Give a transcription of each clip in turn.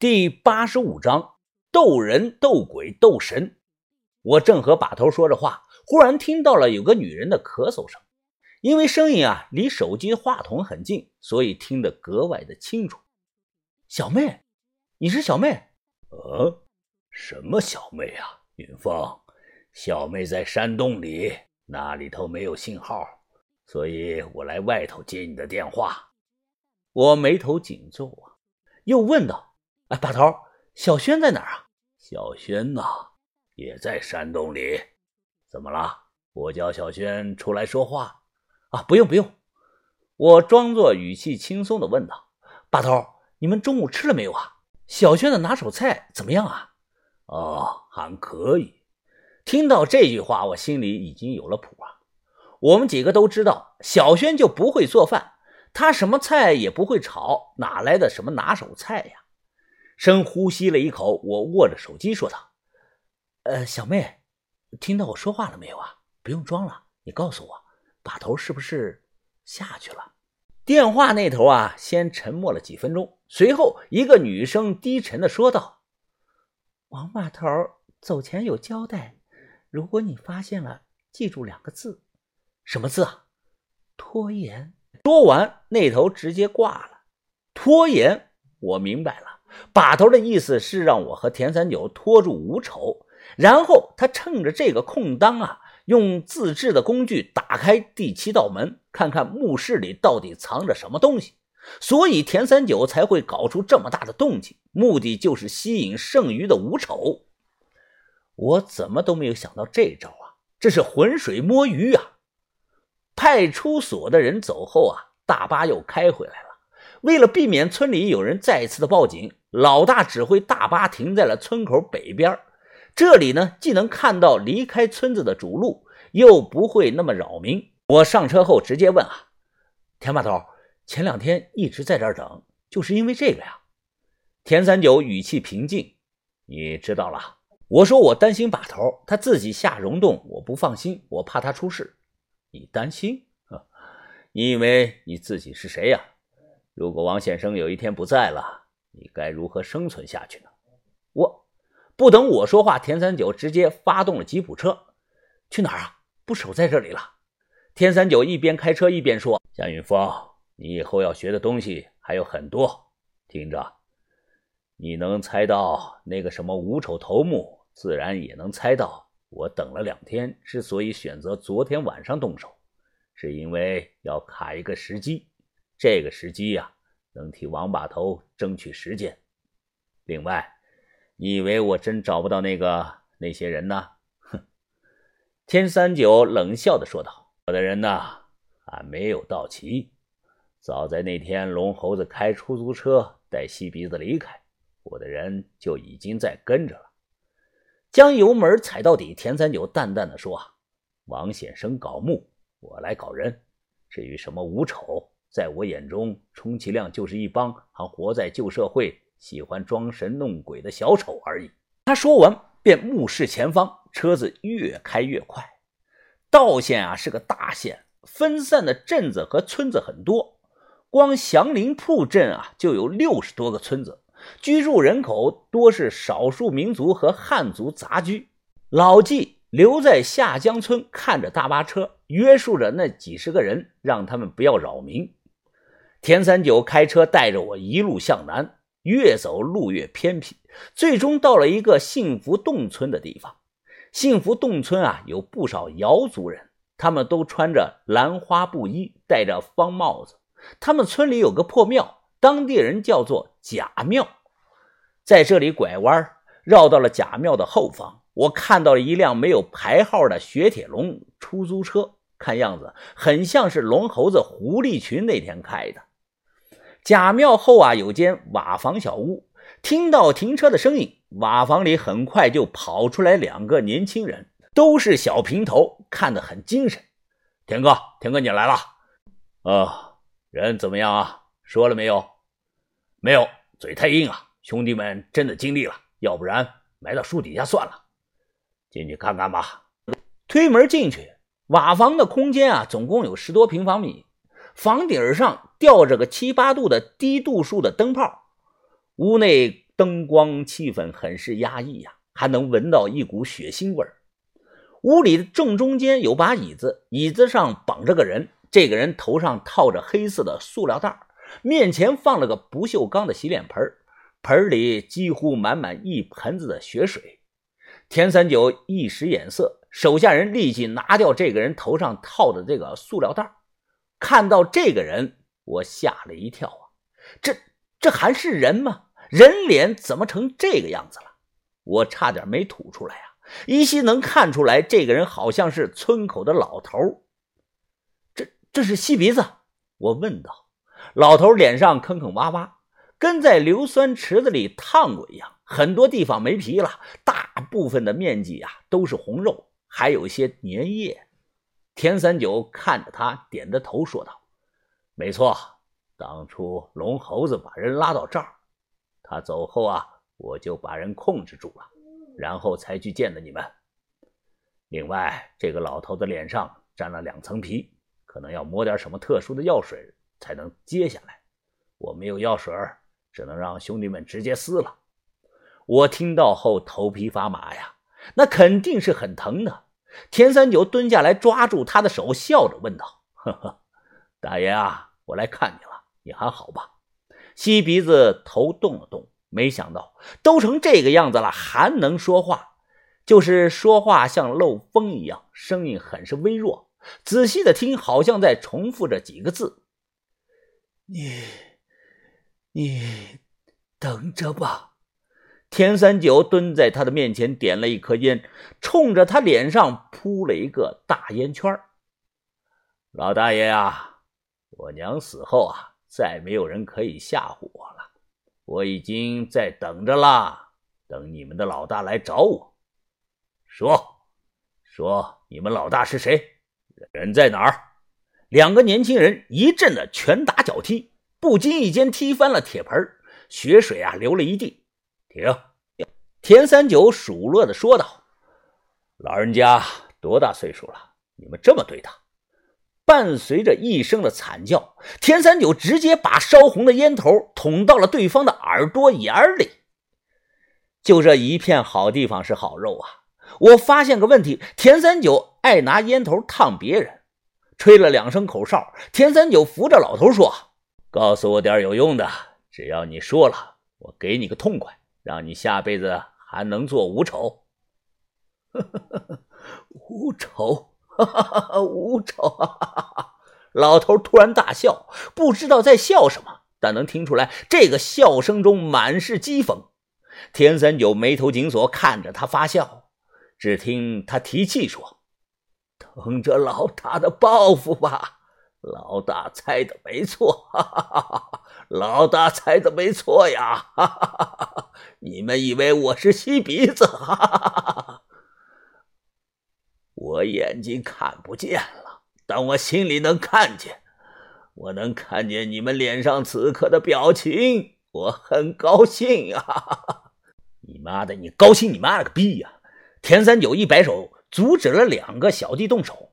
第八十五章斗人斗鬼斗神。我正和把头说着话，忽然听到了有个女人的咳嗽声。因为声音啊离手机话筒很近，所以听得格外的清楚。小妹，你是小妹？呃，什么小妹啊？云峰，小妹在山洞里，那里头没有信号，所以我来外头接你的电话。我眉头紧皱啊，又问道：“哎，把头，小轩在哪儿啊？”小轩呐，也在山洞里。怎么了？我叫小轩出来说话。啊，不用不用，我装作语气轻松的问道：“把头，你们中午吃了没有啊？小轩的拿手菜怎么样啊？”“哦，还可以。”听到这句话，我心里已经有了谱啊。我们几个都知道，小轩就不会做饭，他什么菜也不会炒，哪来的什么拿手菜呀？深呼吸了一口，我握着手机说道：“呃，小妹，听到我说话了没有啊？不用装了，你告诉我。”把头是不是下去了？电话那头啊，先沉默了几分钟，随后一个女生低沉的说道：“王把头走前有交代，如果你发现了，记住两个字，什么字啊？拖延。”说完，那头直接挂了。拖延，我明白了，把头的意思是让我和田三九拖住吴丑，然后他趁着这个空当啊。用自制的工具打开第七道门，看看墓室里到底藏着什么东西。所以田三九才会搞出这么大的动静，目的就是吸引剩余的吴丑。我怎么都没有想到这招啊！这是浑水摸鱼啊！派出所的人走后啊，大巴又开回来了。为了避免村里有人再次的报警，老大指挥大巴停在了村口北边。这里呢，既能看到离开村子的主路，又不会那么扰民。我上车后直接问啊，田把头，前两天一直在这儿等，就是因为这个呀？田三九语气平静，你知道了。我说我担心把头，他自己下溶洞，我不放心，我怕他出事。你担心？你以为你自己是谁呀？如果王先生有一天不在了，你该如何生存下去呢？我。不等我说话，田三九直接发动了吉普车，去哪儿啊？不守在这里了。田三九一边开车一边说：“向云峰，你以后要学的东西还有很多，听着，你能猜到那个什么五丑头目，自然也能猜到我等了两天，之所以选择昨天晚上动手，是因为要卡一个时机。这个时机呀，能替王把头争取时间。另外。”你以为我真找不到那个那些人呢？哼！天三九冷笑的说道：“我的人呢，还没有到齐。早在那天，龙猴子开出租车带西鼻子离开，我的人就已经在跟着了。”将油门踩到底，田三九淡淡的说：“王显生搞木，我来搞人。至于什么五丑，在我眼中，充其量就是一帮还活在旧社会。”喜欢装神弄鬼的小丑而已。他说完，便目视前方，车子越开越快。道县啊是个大县，分散的镇子和村子很多。光祥林铺镇啊就有六十多个村子，居住人口多是少数民族和汉族杂居。老纪留在下江村，看着大巴车，约束着那几十个人，让他们不要扰民。田三九开车带着我一路向南。越走路越偏僻，最终到了一个幸福洞村的地方。幸福洞村啊，有不少瑶族人，他们都穿着兰花布衣，戴着方帽子。他们村里有个破庙，当地人叫做假庙。在这里拐弯，绕到了假庙的后方，我看到了一辆没有牌号的雪铁龙出租车，看样子很像是龙猴子胡立群那天开的。假庙后啊，有间瓦房小屋。听到停车的声音，瓦房里很快就跑出来两个年轻人，都是小平头，看得很精神。田哥，田哥，你来了。啊，人怎么样啊？说了没有？没有，嘴太硬啊。兄弟们真的尽力了，要不然埋到树底下算了。进去看看吧。推门进去，瓦房的空间啊，总共有十多平方米。房顶上吊着个七八度的低度数的灯泡，屋内灯光气氛很是压抑呀，还能闻到一股血腥味儿。屋里的正中间有把椅子，椅子上绑着个人，这个人头上套着黑色的塑料袋，面前放了个不锈钢的洗脸盆，盆里几乎满满一盆子的血水。田三九一使眼色，手下人立即拿掉这个人头上套的这个塑料袋。看到这个人，我吓了一跳啊！这这还是人吗？人脸怎么成这个样子了？我差点没吐出来啊！依稀能看出来，这个人好像是村口的老头。这这是吸鼻子？我问道。老头脸上坑坑洼洼，跟在硫酸池子里烫过一样，很多地方没皮了，大部分的面积啊都是红肉，还有一些粘液。田三九看着他，点着头说道：“没错，当初龙猴子把人拉到这儿，他走后啊，我就把人控制住了。”然后才去见的你们。另外，这个老头的脸上沾了两层皮，可能要抹点什么特殊的药水才能揭下来。我没有药水，只能让兄弟们直接撕了。我听到后头皮发麻呀，那肯定是很疼的。田三九蹲下来抓住他的手，笑着问道：“呵呵，大爷啊，我来看你了，你还好吧？”吸鼻子头动了动。没想到都成这个样子了，还能说话，就是说话像漏风一样，声音很是微弱。仔细的听，好像在重复着几个字：“你，你等着吧。”田三九蹲在他的面前，点了一颗烟，冲着他脸上扑了一个大烟圈。老大爷啊，我娘死后啊，再没有人可以吓唬我了。我已经在等着啦，等你们的老大来找我。说，说你们老大是谁？人在哪儿？两个年轻人一阵的拳打脚踢，不经意间踢翻了铁盆，血水啊流了一地。停！田三九数落的说道：“老人家多大岁数了？你们这么对他？”伴随着一声的惨叫，田三九直接把烧红的烟头捅到了对方的耳朵眼里。就这一片好地方是好肉啊！我发现个问题：田三九爱拿烟头烫别人。吹了两声口哨，田三九扶着老头说：“告诉我点有用的，只要你说了，我给你个痛快，让你下辈子还能做无丑。”无丑。哈哈哈！无丑！老头突然大笑，不知道在笑什么，但能听出来这个笑声中满是讥讽。田三九眉头紧锁，看着他发笑。只听他提气说：“等着老大的报复吧！老大猜的没错，哈哈哈哈老大猜的没错呀！哈哈哈哈你们以为我是吸鼻子？哈哈哈哈！”我眼睛看不见了，但我心里能看见。我能看见你们脸上此刻的表情，我很高兴啊！你妈的，你高兴你妈了个逼呀！田三九一摆手，阻止了两个小弟动手。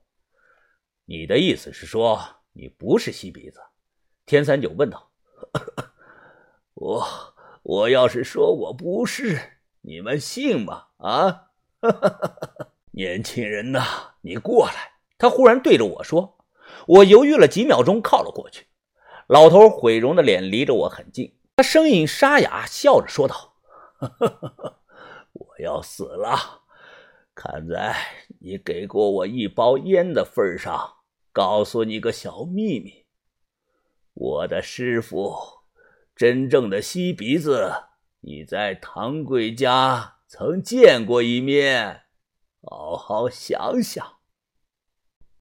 你的意思是说你不是吸鼻子？田三九问道。我我要是说我不是，你们信吗？啊？年轻人呐，你过来！他忽然对着我说。我犹豫了几秒钟，靠了过去。老头毁容的脸离着我很近，他声音沙哑，笑着说道：“ 我要死了。看在你给过我一包烟的份上，告诉你个小秘密：我的师傅，真正的吸鼻子，你在唐贵家曾见过一面。”好好想想。